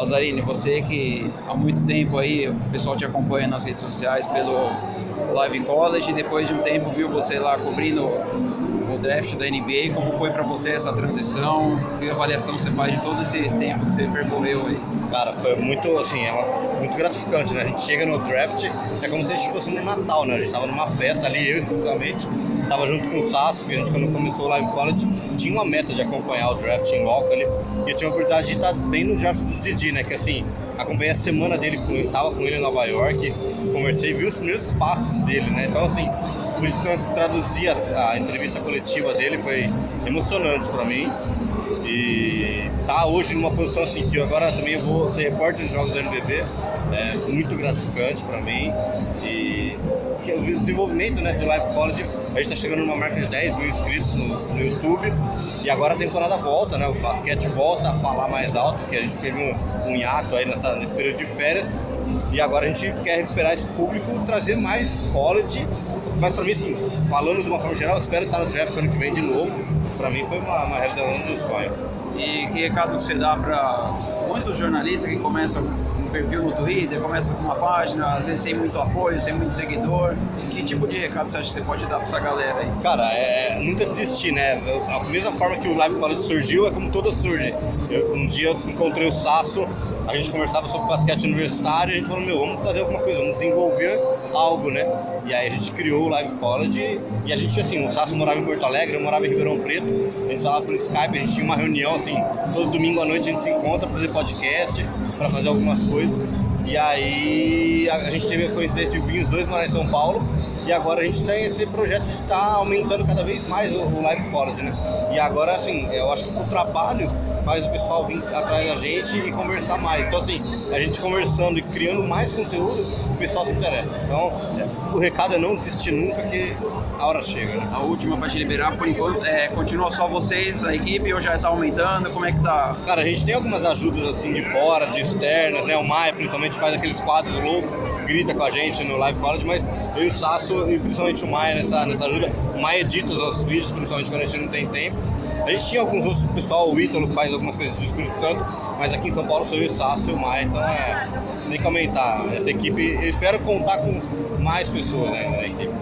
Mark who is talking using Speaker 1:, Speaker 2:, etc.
Speaker 1: Lazzarini, você que há muito tempo aí, o pessoal te acompanha nas redes sociais pelo Live College, depois de um tempo viu você lá cobrindo draft da NBA, como foi para você essa transição? Que avaliação você faz de todo esse tempo que você percorreu aí?
Speaker 2: Cara, foi muito, assim, é uma, muito gratificante, né? A gente chega no draft, é como se a gente fosse no Natal, né? A gente tava numa festa ali, eu principalmente, tava junto com o Sasso, que a gente quando começou o Live College tinha uma meta de acompanhar o draft em loco ali, e eu tinha a oportunidade de estar bem no draft do Didi, né? Que assim, acompanhei a semana dele, com, tava com ele em Nova York, conversei, vi os primeiros passos dele, né? Então assim, pude traduzir a, a entrevista coletiva dele, foi emocionante para mim. E tá hoje numa posição assim que eu agora também vou ser repórter de jogos do NBB, é muito gratificante para mim. E o desenvolvimento né, do Live College, a gente está chegando numa marca de 10 mil inscritos no, no, YouTube e agora a temporada volta, né? O basquete volta a falar mais alto, porque a gente teve um, um hiato aí nessa, nesse período de férias e agora a gente quer recuperar esse público, trazer mais college. Mas para mim, assim, falando de uma forma geral, espero estar no draft ano que vem de novo. Para mim foi uma, uma realização do sonho.
Speaker 1: E que recado que você dá para muitos jornalistas que começam perfil no Twitter, começa com uma página, às vezes sem muito apoio, sem muito seguidor. Que tipo de recado você acha que você pode dar para essa galera aí?
Speaker 2: Cara, é, nunca desistir, né? A mesma forma que o Live College surgiu é como toda surge. Um dia eu encontrei o Sasso, a gente conversava sobre basquete universitário a gente falou, meu, vamos fazer alguma coisa, vamos desenvolver algo, né? E aí a gente criou o Live College e a gente, assim, o Sasso morava em Porto Alegre, eu morava em Ribeirão Preto, a gente falava pelo Skype, a gente tinha uma reunião, assim, todo domingo à noite a gente se encontra para fazer podcast, para fazer algumas coisas. E aí a, gente teve a coincidência de vir os dois morar em São Paulo e agora a gente tem esse projeto de estar tá aumentando cada vez mais o, o Live College, né? E agora, assim, eu acho que o trabalho faz o pessoal vir atrás da gente e conversar mais. Então, assim, a gente conversando e criando mais conteúdo, o pessoal se interessa. Então, o recado é não desistir nunca, que a hora chega. Né?
Speaker 1: A última para te liberar, por enquanto, é, continua só vocês, a equipe, ou já está aumentando? Como é que tá?
Speaker 2: Cara, a gente tem algumas ajudas assim de fora, de externas, né? O Maia principalmente faz aqueles quadros loucos, grita com a gente no Live College, mas eu e o Sasso, e principalmente o Maia nessa, nessa ajuda, o Maia edita os nossos vídeos, principalmente quando a gente não tem tempo. A gente tinha alguns outros pessoal, o Ítalo faz algumas coisas do Espírito Santo, mas aqui em São Paulo sou eu, o Sasso e o Maia, então é, tem que aumentar essa equipe. Eu espero contar com mais pessoas né, na equipe.